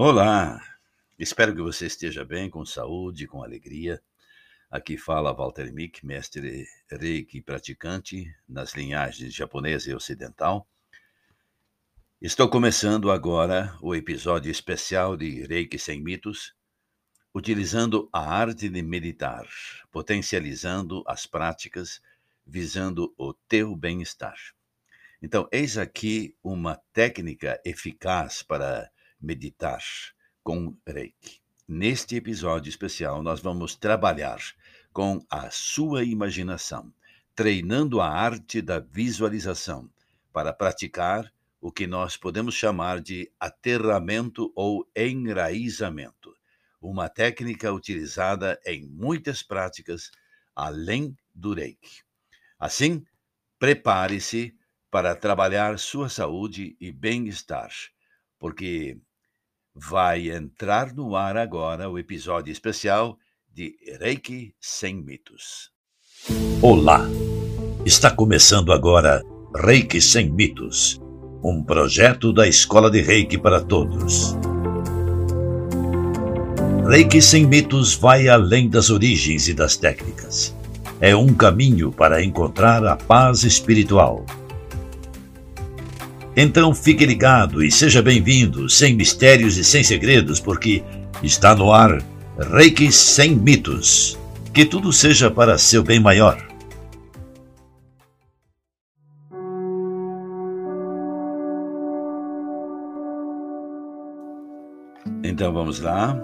Olá, espero que você esteja bem, com saúde, com alegria. Aqui fala Walter Mick, mestre Reiki praticante nas linhagens japonesa e ocidental. Estou começando agora o episódio especial de Reiki Sem Mitos, utilizando a arte de meditar, potencializando as práticas, visando o teu bem-estar. Então, eis aqui uma técnica eficaz para meditar com Reiki. Neste episódio especial, nós vamos trabalhar com a sua imaginação, treinando a arte da visualização para praticar o que nós podemos chamar de aterramento ou enraizamento, uma técnica utilizada em muitas práticas além do Reiki. Assim, prepare-se para trabalhar sua saúde e bem-estar, porque vai entrar no ar agora o episódio especial de Reiki Sem Mitos. Olá! Está começando agora Reiki Sem Mitos, um projeto da Escola de Reiki para Todos. Reiki Sem Mitos vai além das origens e das técnicas. É um caminho para encontrar a paz espiritual então fique ligado e seja bem-vindo, sem mistérios e sem segredos, porque está no ar Reiki sem mitos. Que tudo seja para seu bem maior. Então vamos lá.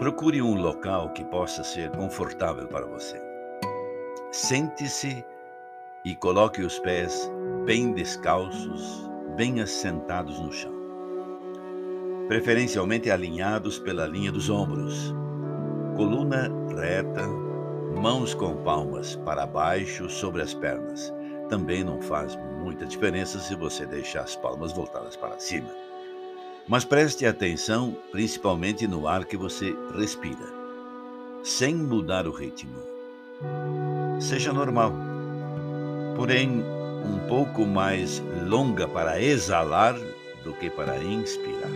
Procure um local que possa ser confortável para você. Sente-se e coloque os pés bem descalços bem assentados no chão, preferencialmente alinhados pela linha dos ombros, coluna reta, mãos com palmas para baixo sobre as pernas. Também não faz muita diferença se você deixar as palmas voltadas para cima. Mas preste atenção principalmente no ar que você respira, sem mudar o ritmo. Seja normal. Porém, um pouco mais longa para exalar do que para inspirar.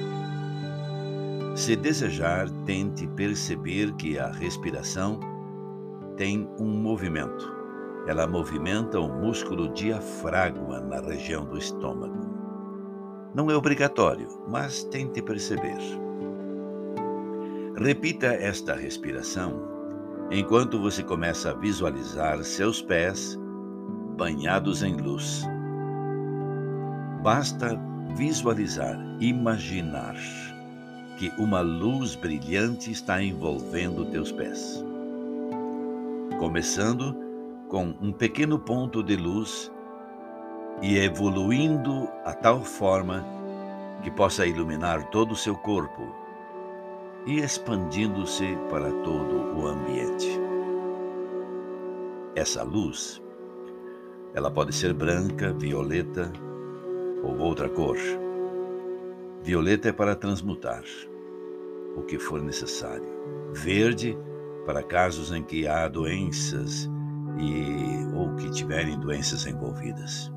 Se desejar, tente perceber que a respiração tem um movimento. Ela movimenta o músculo diafragma na região do estômago. Não é obrigatório, mas tente perceber. Repita esta respiração enquanto você começa a visualizar seus pés banhados em luz. Basta visualizar, imaginar que uma luz brilhante está envolvendo teus pés. Começando com um pequeno ponto de luz e evoluindo a tal forma que possa iluminar todo o seu corpo e expandindo-se para todo o ambiente. Essa luz ela pode ser branca, violeta ou outra cor. Violeta é para transmutar o que for necessário. Verde para casos em que há doenças e ou que tiverem doenças envolvidas.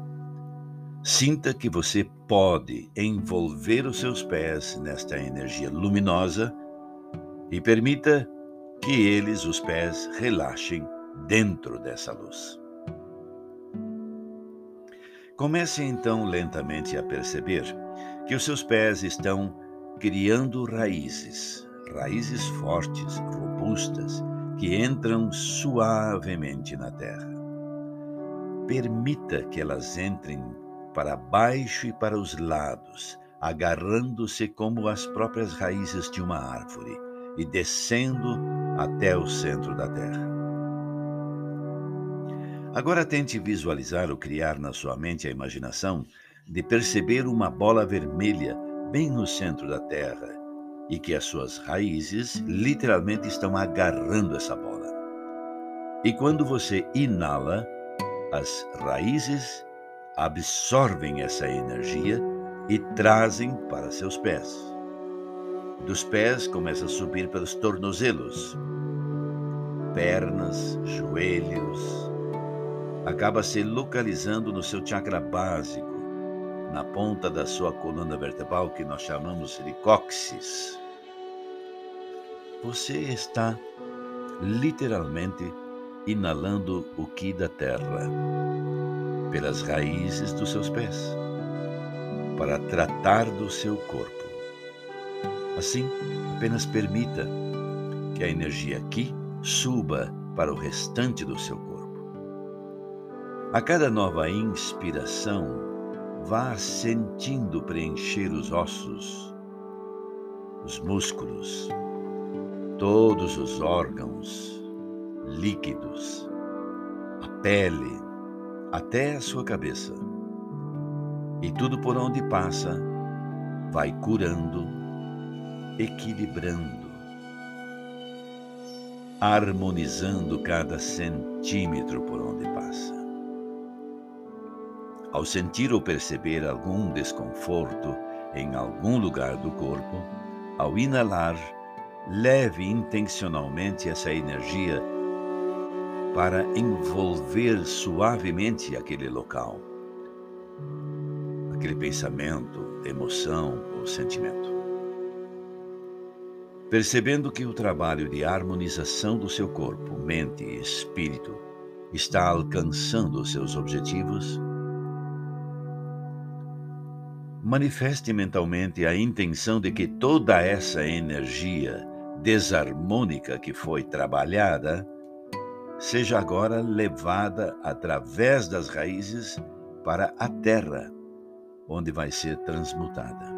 Sinta que você pode envolver os seus pés nesta energia luminosa e permita que eles, os pés, relaxem dentro dessa luz. Comece então lentamente a perceber que os seus pés estão criando raízes, raízes fortes, robustas, que entram suavemente na terra. Permita que elas entrem para baixo e para os lados, agarrando-se como as próprias raízes de uma árvore e descendo até o centro da terra. Agora tente visualizar ou criar na sua mente a imaginação de perceber uma bola vermelha bem no centro da Terra e que as suas raízes literalmente estão agarrando essa bola. E quando você inala, as raízes absorvem essa energia e trazem para seus pés. Dos pés começa a subir pelos tornozelos, pernas, joelhos, acaba se localizando no seu chakra básico, na ponta da sua coluna vertebral, que nós chamamos de cóccix. Você está literalmente inalando o ki da terra pelas raízes dos seus pés para tratar do seu corpo. Assim, apenas permita que a energia aqui suba para o restante do seu corpo. A cada nova inspiração, vá sentindo preencher os ossos, os músculos, todos os órgãos, líquidos, a pele, até a sua cabeça. E tudo por onde passa vai curando, equilibrando, harmonizando cada centímetro por onde passa. Ao sentir ou perceber algum desconforto em algum lugar do corpo, ao inalar, leve intencionalmente essa energia para envolver suavemente aquele local, aquele pensamento, emoção ou sentimento. Percebendo que o trabalho de harmonização do seu corpo, mente e espírito está alcançando os seus objetivos, manifeste mentalmente a intenção de que toda essa energia desarmônica que foi trabalhada seja agora levada através das raízes para a terra, onde vai ser transmutada.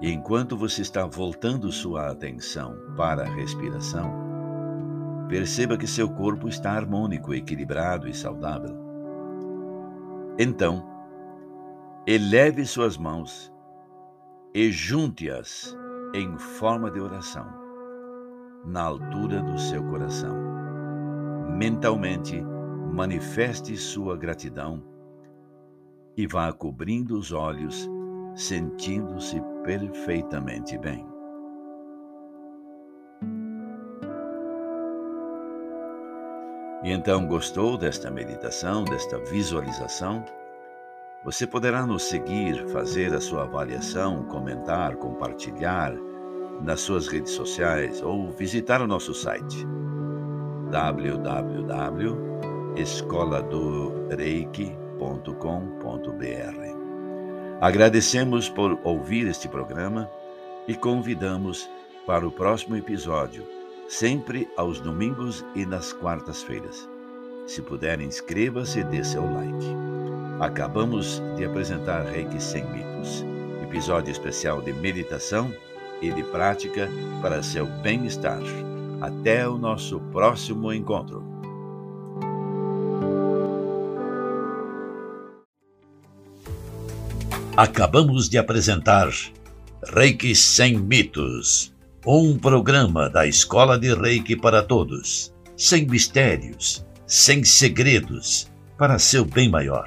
E enquanto você está voltando sua atenção para a respiração, perceba que seu corpo está harmônico, equilibrado e saudável. Então, eleve suas mãos e junte-as em forma de oração, na altura do seu coração. Mentalmente, manifeste sua gratidão e vá cobrindo os olhos, sentindo-se perfeitamente bem. E então, gostou desta meditação, desta visualização? Você poderá nos seguir, fazer a sua avaliação, comentar, compartilhar nas suas redes sociais ou visitar o nosso site www.escoladoreiki.com.br. Agradecemos por ouvir este programa e convidamos para o próximo episódio, sempre aos domingos e nas quartas-feiras. Se puder, inscreva-se e dê seu like. Acabamos de apresentar Reiki Sem Mitos, episódio especial de meditação e de prática para seu bem-estar. Até o nosso próximo encontro. Acabamos de apresentar Reiki Sem Mitos, um programa da Escola de Reiki para todos, sem mistérios, sem segredos, para seu bem maior.